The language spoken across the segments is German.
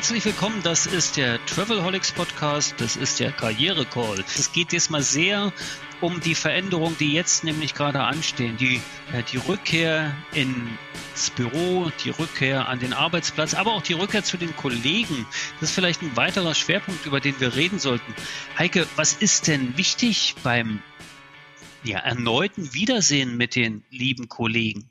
Herzlich willkommen, das ist der Travelholics Podcast, das ist der Karriere Call. Es geht diesmal sehr um die Veränderungen, die jetzt nämlich gerade anstehen. Die, äh, die Rückkehr ins Büro, die Rückkehr an den Arbeitsplatz, aber auch die Rückkehr zu den Kollegen. Das ist vielleicht ein weiterer Schwerpunkt, über den wir reden sollten. Heike, was ist denn wichtig beim ja, erneuten Wiedersehen mit den lieben Kollegen?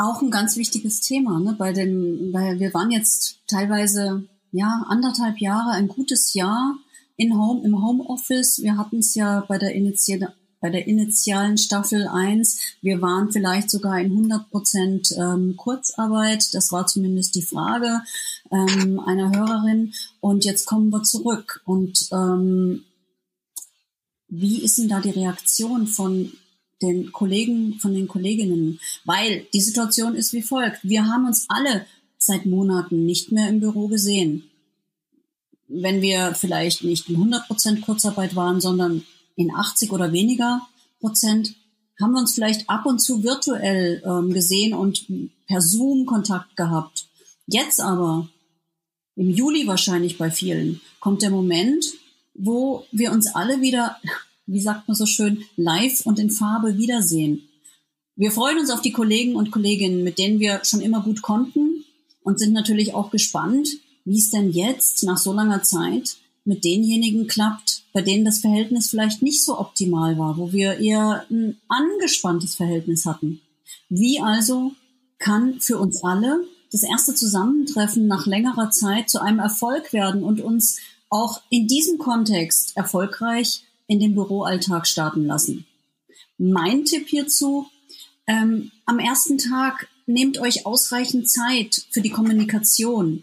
Auch ein ganz wichtiges Thema, ne? Bei den, weil wir waren jetzt teilweise ja anderthalb Jahre, ein gutes Jahr in Home, im Homeoffice. Wir hatten es ja bei der, Initi bei der initialen Staffel 1. Wir waren vielleicht sogar in 100 Prozent ähm, Kurzarbeit. Das war zumindest die Frage ähm, einer Hörerin. Und jetzt kommen wir zurück. Und ähm, wie ist denn da die Reaktion von den Kollegen, von den Kolleginnen? Weil die Situation ist wie folgt. Wir haben uns alle seit Monaten nicht mehr im Büro gesehen wenn wir vielleicht nicht in 100 Prozent Kurzarbeit waren, sondern in 80 oder weniger Prozent, haben wir uns vielleicht ab und zu virtuell ähm, gesehen und per Zoom Kontakt gehabt. Jetzt aber, im Juli wahrscheinlich bei vielen, kommt der Moment, wo wir uns alle wieder, wie sagt man so schön, live und in Farbe wiedersehen. Wir freuen uns auf die Kollegen und Kolleginnen, mit denen wir schon immer gut konnten und sind natürlich auch gespannt, wie es denn jetzt nach so langer Zeit mit denjenigen klappt, bei denen das Verhältnis vielleicht nicht so optimal war, wo wir eher ein angespanntes Verhältnis hatten. Wie also kann für uns alle das erste Zusammentreffen nach längerer Zeit zu einem Erfolg werden und uns auch in diesem Kontext erfolgreich in den Büroalltag starten lassen? Mein Tipp hierzu, ähm, am ersten Tag nehmt euch ausreichend Zeit für die Kommunikation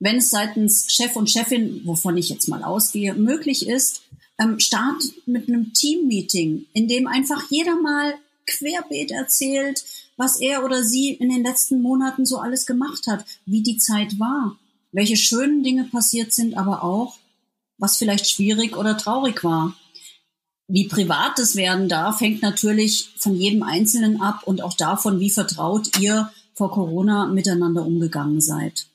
wenn es seitens Chef und Chefin, wovon ich jetzt mal ausgehe, möglich ist, ähm, start mit einem Team-Meeting, in dem einfach jeder mal querbeet erzählt, was er oder sie in den letzten Monaten so alles gemacht hat, wie die Zeit war, welche schönen Dinge passiert sind, aber auch, was vielleicht schwierig oder traurig war. Wie privat es werden darf, hängt natürlich von jedem Einzelnen ab und auch davon, wie vertraut ihr vor Corona miteinander umgegangen seid.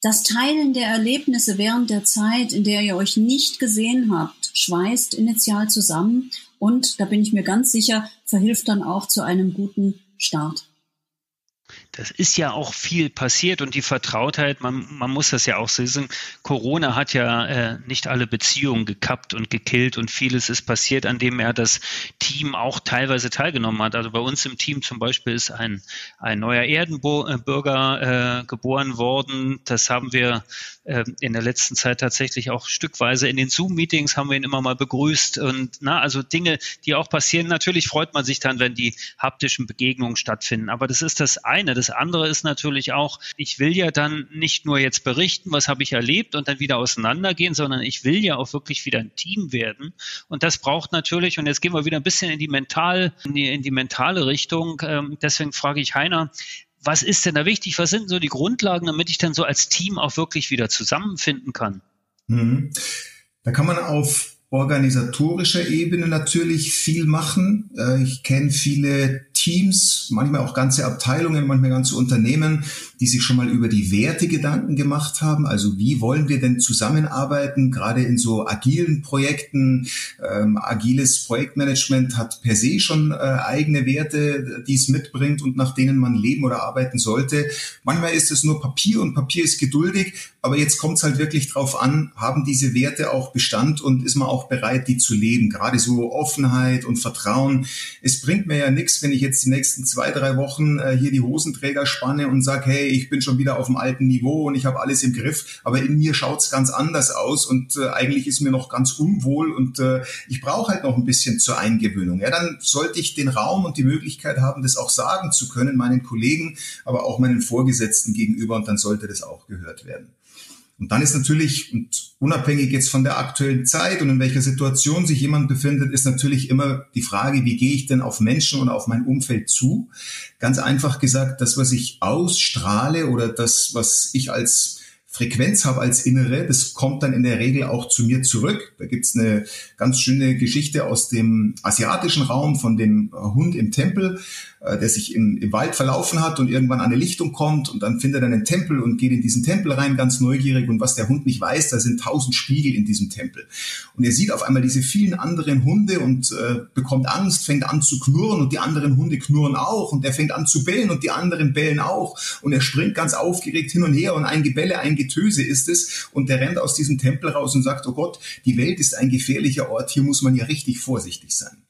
Das Teilen der Erlebnisse während der Zeit, in der ihr euch nicht gesehen habt, schweißt initial zusammen und, da bin ich mir ganz sicher, verhilft dann auch zu einem guten Start das ist ja auch viel passiert und die Vertrautheit, man, man muss das ja auch sehen. Corona hat ja äh, nicht alle Beziehungen gekappt und gekillt und vieles ist passiert, an dem er das Team auch teilweise teilgenommen hat. Also bei uns im Team zum Beispiel ist ein, ein neuer Erdenbürger äh, geboren worden. Das haben wir äh, in der letzten Zeit tatsächlich auch stückweise in den Zoom-Meetings haben wir ihn immer mal begrüßt und na, also Dinge, die auch passieren. Natürlich freut man sich dann, wenn die haptischen Begegnungen stattfinden. Aber das ist das eine. Das andere ist natürlich auch, ich will ja dann nicht nur jetzt berichten, was habe ich erlebt und dann wieder auseinandergehen, sondern ich will ja auch wirklich wieder ein Team werden. Und das braucht natürlich, und jetzt gehen wir wieder ein bisschen in die mental, in die, in die mentale Richtung. Ähm, deswegen frage ich Heiner, was ist denn da wichtig? Was sind so die Grundlagen, damit ich dann so als Team auch wirklich wieder zusammenfinden kann? Mhm. Da kann man auf organisatorischer Ebene natürlich viel machen. Äh, ich kenne viele Teams, manchmal auch ganze Abteilungen, manchmal ganze Unternehmen, die sich schon mal über die Werte Gedanken gemacht haben. Also wie wollen wir denn zusammenarbeiten, gerade in so agilen Projekten. Ähm, agiles Projektmanagement hat per se schon äh, eigene Werte, die es mitbringt und nach denen man leben oder arbeiten sollte. Manchmal ist es nur Papier und Papier ist geduldig, aber jetzt kommt es halt wirklich drauf an, haben diese Werte auch Bestand und ist man auch bereit, die zu leben. Gerade so Offenheit und Vertrauen. Es bringt mir ja nichts, wenn ich jetzt die nächsten zwei, drei Wochen äh, hier die Hosenträger spanne und sage, hey, ich bin schon wieder auf dem alten Niveau und ich habe alles im Griff, aber in mir schaut's ganz anders aus und äh, eigentlich ist mir noch ganz unwohl und äh, ich brauche halt noch ein bisschen zur Eingewöhnung. Ja, dann sollte ich den Raum und die Möglichkeit haben, das auch sagen zu können, meinen Kollegen, aber auch meinen Vorgesetzten gegenüber und dann sollte das auch gehört werden. Und dann ist natürlich, und unabhängig jetzt von der aktuellen Zeit und in welcher Situation sich jemand befindet, ist natürlich immer die Frage, wie gehe ich denn auf Menschen und auf mein Umfeld zu? Ganz einfach gesagt, das, was ich ausstrahle oder das, was ich als Frequenz habe als Innere, das kommt dann in der Regel auch zu mir zurück. Da gibt's eine ganz schöne Geschichte aus dem asiatischen Raum von dem Hund im Tempel, äh, der sich im, im, Wald verlaufen hat und irgendwann an eine Lichtung kommt und dann findet er einen Tempel und geht in diesen Tempel rein, ganz neugierig. Und was der Hund nicht weiß, da sind tausend Spiegel in diesem Tempel. Und er sieht auf einmal diese vielen anderen Hunde und äh, bekommt Angst, fängt an zu knurren und die anderen Hunde knurren auch und er fängt an zu bellen und die anderen bellen auch und er springt ganz aufgeregt hin und her und ein Gebelle, ein Getöse ist es und der rennt aus diesem Tempel raus und sagt, oh Gott, die Welt ist ein gefährlicher Ort, hier muss man ja richtig vorsichtig sein.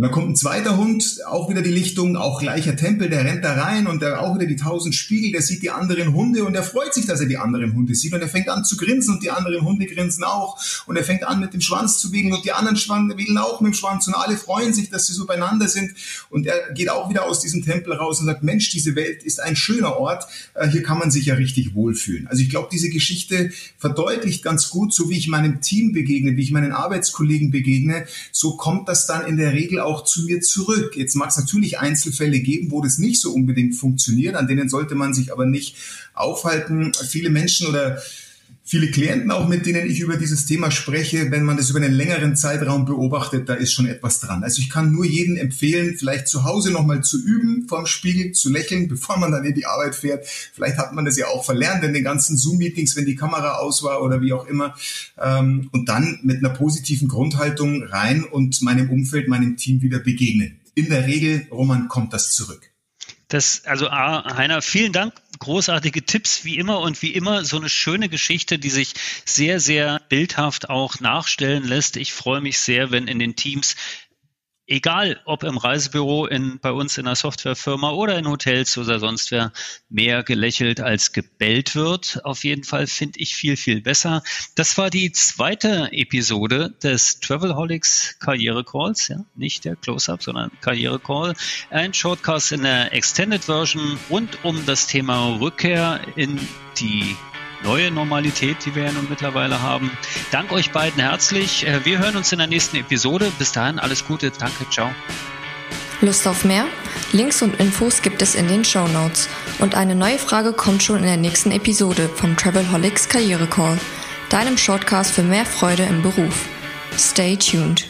Und dann kommt ein zweiter Hund, auch wieder die Lichtung, auch gleicher Tempel, der rennt da rein und der auch wieder die tausend Spiegel, der sieht die anderen Hunde und der freut sich, dass er die anderen Hunde sieht und er fängt an zu grinsen und die anderen Hunde grinsen auch und er fängt an mit dem Schwanz zu wegeln und die anderen Schwanz wegeln auch mit dem Schwanz und alle freuen sich, dass sie so beieinander sind und er geht auch wieder aus diesem Tempel raus und sagt, Mensch, diese Welt ist ein schöner Ort, äh, hier kann man sich ja richtig wohlfühlen. Also ich glaube, diese Geschichte verdeutlicht ganz gut, so wie ich meinem Team begegne, wie ich meinen Arbeitskollegen begegne, so kommt das dann in der Regel auch zu mir zurück. Jetzt mag es natürlich Einzelfälle geben, wo das nicht so unbedingt funktioniert, an denen sollte man sich aber nicht aufhalten. Viele Menschen oder viele Klienten auch, mit denen ich über dieses Thema spreche, wenn man das über einen längeren Zeitraum beobachtet, da ist schon etwas dran. Also ich kann nur jedem empfehlen, vielleicht zu Hause nochmal zu üben, vorm Spiegel zu lächeln, bevor man dann in die Arbeit fährt. Vielleicht hat man das ja auch verlernt in den ganzen Zoom-Meetings, wenn die Kamera aus war oder wie auch immer. Ähm, und dann mit einer positiven Grundhaltung rein und meinem Umfeld, meinem Team wieder begegnen. In der Regel, Roman, kommt das zurück. Das, also A, Heiner, vielen Dank. Großartige Tipps wie immer und wie immer so eine schöne Geschichte, die sich sehr, sehr bildhaft auch nachstellen lässt. Ich freue mich sehr, wenn in den Teams egal ob im Reisebüro, in, bei uns in der Softwarefirma oder in Hotels oder sonst wer, mehr gelächelt als gebellt wird. Auf jeden Fall finde ich viel, viel besser. Das war die zweite Episode des Travelholics Karriere Calls, ja, nicht der Close-Up, sondern Karriere Call. Ein Shortcast in der Extended Version rund um das Thema Rückkehr in die neue Normalität, die wir ja nun mittlerweile haben. Dank euch beiden herzlich. Äh, wir hören uns in der nächsten Episode. Bis dahin alles Gute. Danke. Ciao. Lust auf mehr? Links und Infos gibt es in den Show Notes. Und eine neue Frage kommt schon in der nächsten Episode vom Travelholics Karriere Call, deinem Shortcast für mehr Freude im Beruf. Stay tuned.